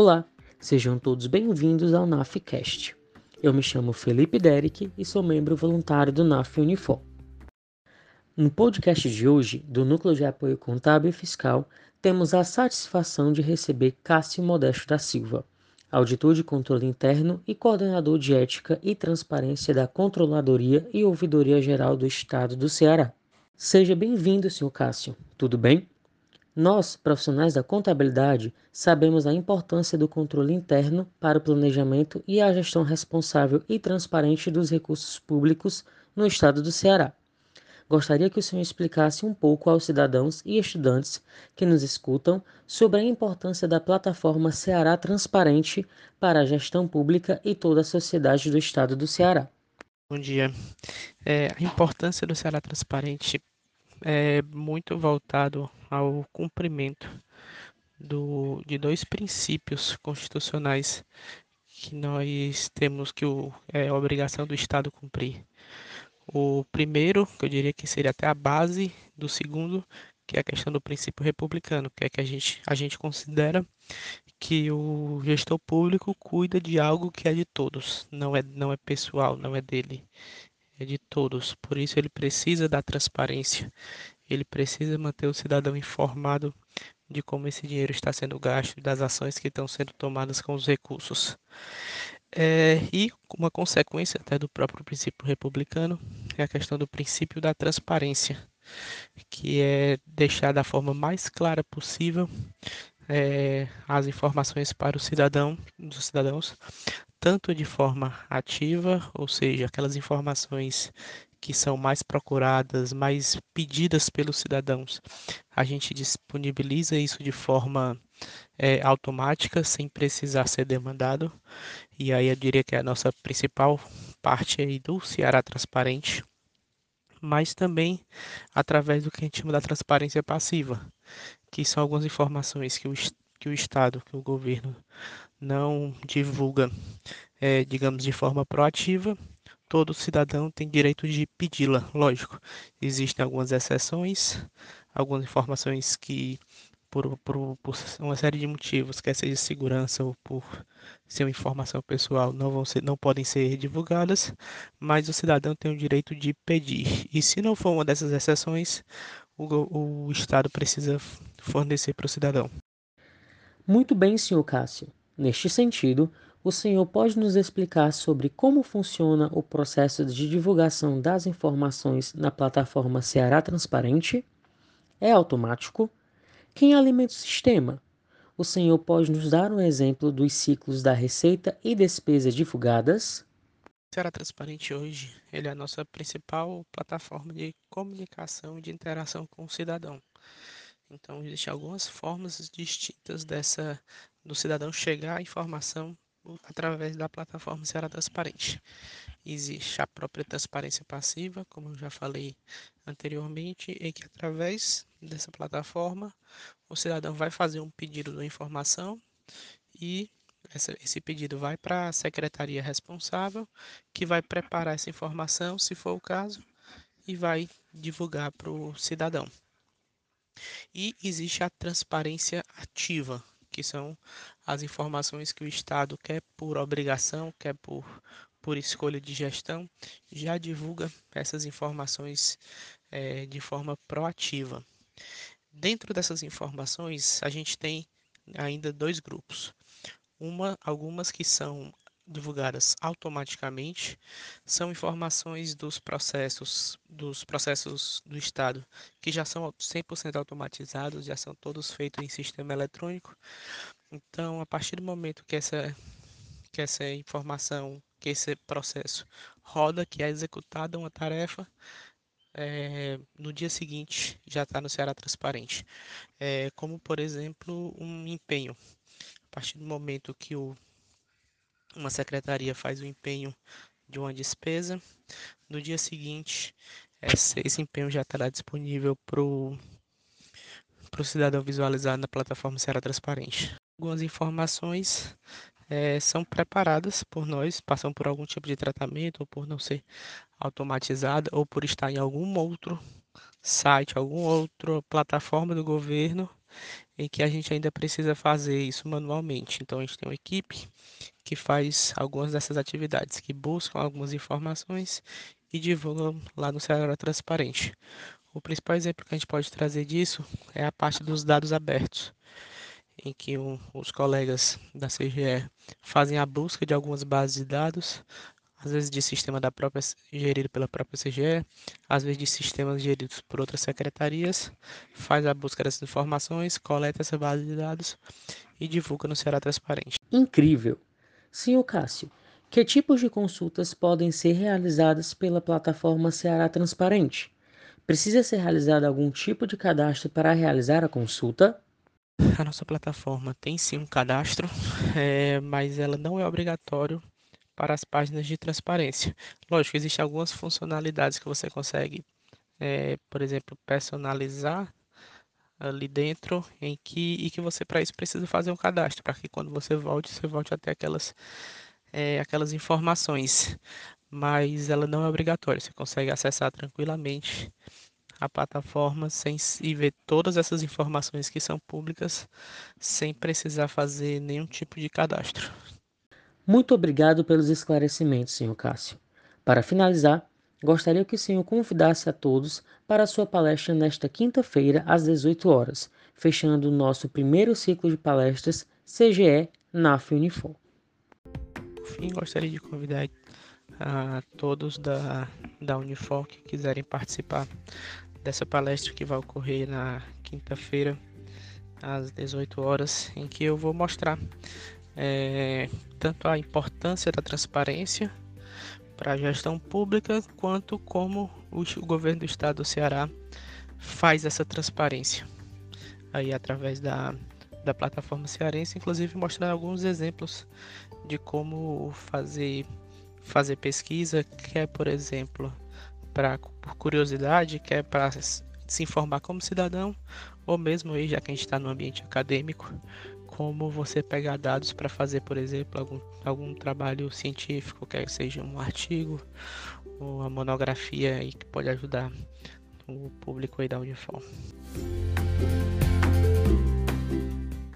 Olá, sejam todos bem-vindos ao NAFcast. Eu me chamo Felipe Derek e sou membro voluntário do NAF Unifor. No podcast de hoje, do Núcleo de Apoio Contábil e Fiscal, temos a satisfação de receber Cássio Modesto da Silva, auditor de controle interno e coordenador de ética e transparência da Controladoria e Ouvidoria Geral do Estado do Ceará. Seja bem-vindo, Sr. Cássio. Tudo bem? Nós, profissionais da contabilidade, sabemos a importância do controle interno para o planejamento e a gestão responsável e transparente dos recursos públicos no estado do Ceará. Gostaria que o senhor explicasse um pouco aos cidadãos e estudantes que nos escutam sobre a importância da plataforma Ceará Transparente para a gestão pública e toda a sociedade do estado do Ceará. Bom dia. É, a importância do Ceará Transparente é muito voltado ao cumprimento do, de dois princípios constitucionais que nós temos que o, é a obrigação do Estado cumprir. O primeiro, que eu diria que seria até a base do segundo, que é a questão do princípio republicano, que é que a gente, a gente considera que o gestor público cuida de algo que é de todos, não é, não é pessoal, não é dele, é de todos. Por isso ele precisa da transparência, ele precisa manter o cidadão informado de como esse dinheiro está sendo gasto, das ações que estão sendo tomadas com os recursos. É, e uma consequência até do próprio princípio republicano é a questão do princípio da transparência, que é deixar da forma mais clara possível é, as informações para o cidadão, dos cidadãos, tanto de forma ativa, ou seja, aquelas informações que são mais procuradas, mais pedidas pelos cidadãos. A gente disponibiliza isso de forma é, automática, sem precisar ser demandado. E aí eu diria que é a nossa principal parte aí do Ceará Transparente, mas também através do que a gente chama da transparência passiva, que são algumas informações que o, que o Estado, que o governo não divulga, é, digamos, de forma proativa, todo cidadão tem direito de pedi-la, lógico. Existem algumas exceções, algumas informações que, por, por, por, uma série de motivos, quer seja segurança ou por ser informação pessoal, não, vão ser, não podem ser divulgadas, mas o cidadão tem o direito de pedir. E se não for uma dessas exceções, o, o Estado precisa fornecer para o cidadão. Muito bem, senhor Cássio. Neste sentido, o senhor pode nos explicar sobre como funciona o processo de divulgação das informações na plataforma Ceará Transparente? É automático? Quem alimenta o sistema? O senhor pode nos dar um exemplo dos ciclos da receita e despesa divulgadas? Ceará Transparente hoje, ele é a nossa principal plataforma de comunicação e de interação com o cidadão. Então, existem algumas formas distintas dessa do cidadão chegar à informação através da plataforma Ceará Transparente. Existe a própria transparência passiva, como eu já falei anteriormente, em que através dessa plataforma o cidadão vai fazer um pedido de informação e essa, esse pedido vai para a secretaria responsável, que vai preparar essa informação, se for o caso, e vai divulgar para o cidadão. E existe a transparência ativa, que são as informações que o Estado quer por obrigação, quer por, por escolha de gestão, já divulga essas informações é, de forma proativa. Dentro dessas informações, a gente tem ainda dois grupos. Uma, algumas que são divulgadas automaticamente são informações dos processos dos processos do estado que já são 100% automatizados, já são todos feitos em sistema eletrônico. Então, a partir do momento que essa que essa informação, que esse processo roda, que é executada uma tarefa, é, no dia seguinte já está no Ceará Transparente. É, como, por exemplo, um empenho. A partir do momento que o uma secretaria faz o empenho de uma despesa, no dia seguinte esse, esse empenho já estará disponível para o cidadão visualizar na plataforma Será Transparente. Algumas informações é, são preparadas por nós, passam por algum tipo de tratamento, ou por não ser automatizada, ou por estar em algum outro site, alguma outra plataforma do governo em que a gente ainda precisa fazer isso manualmente. Então a gente tem uma equipe que faz algumas dessas atividades, que buscam algumas informações e divulgam lá no Ceará Transparente. O principal exemplo que a gente pode trazer disso é a parte dos dados abertos, em que os colegas da CGE fazem a busca de algumas bases de dados, às vezes de sistema da própria gerido pela própria CGE, às vezes de sistemas geridos por outras secretarias, faz a busca dessas informações, coleta essa base de dados e divulga no Ceará Transparente. Incrível! Senhor Cássio, que tipos de consultas podem ser realizadas pela plataforma Ceará Transparente? Precisa ser realizado algum tipo de cadastro para realizar a consulta? A nossa plataforma tem sim um cadastro, é, mas ela não é obrigatório para as páginas de transparência. Lógico, existem algumas funcionalidades que você consegue, é, por exemplo, personalizar ali dentro em que e que você para isso precisa fazer um cadastro para que quando você volte você volte até aquelas é, aquelas informações mas ela não é obrigatória você consegue acessar tranquilamente a plataforma sem e ver todas essas informações que são públicas sem precisar fazer nenhum tipo de cadastro muito obrigado pelos esclarecimentos, senhor Cássio. Para finalizar, gostaria que o senhor convidasse a todos para a sua palestra nesta quinta-feira, às 18 horas, fechando o nosso primeiro ciclo de palestras CGE NAF Unifor. Por fim, gostaria de convidar a todos da, da Unifor que quiserem participar dessa palestra que vai ocorrer na quinta-feira, às 18 horas, em que eu vou mostrar é, tanto a importância da transparência para a gestão pública, quanto como o, governo do estado do Ceará faz essa transparência. Aí através da, da plataforma cearense, inclusive mostrando alguns exemplos de como fazer fazer pesquisa, quer por exemplo, para por curiosidade, quer para se informar como cidadão, ou mesmo aí, já que a gente está no ambiente acadêmico, como você pegar dados para fazer, por exemplo, algum, algum trabalho científico, quer seja um artigo ou uma monografia aí que pode ajudar o público aí da Unifor.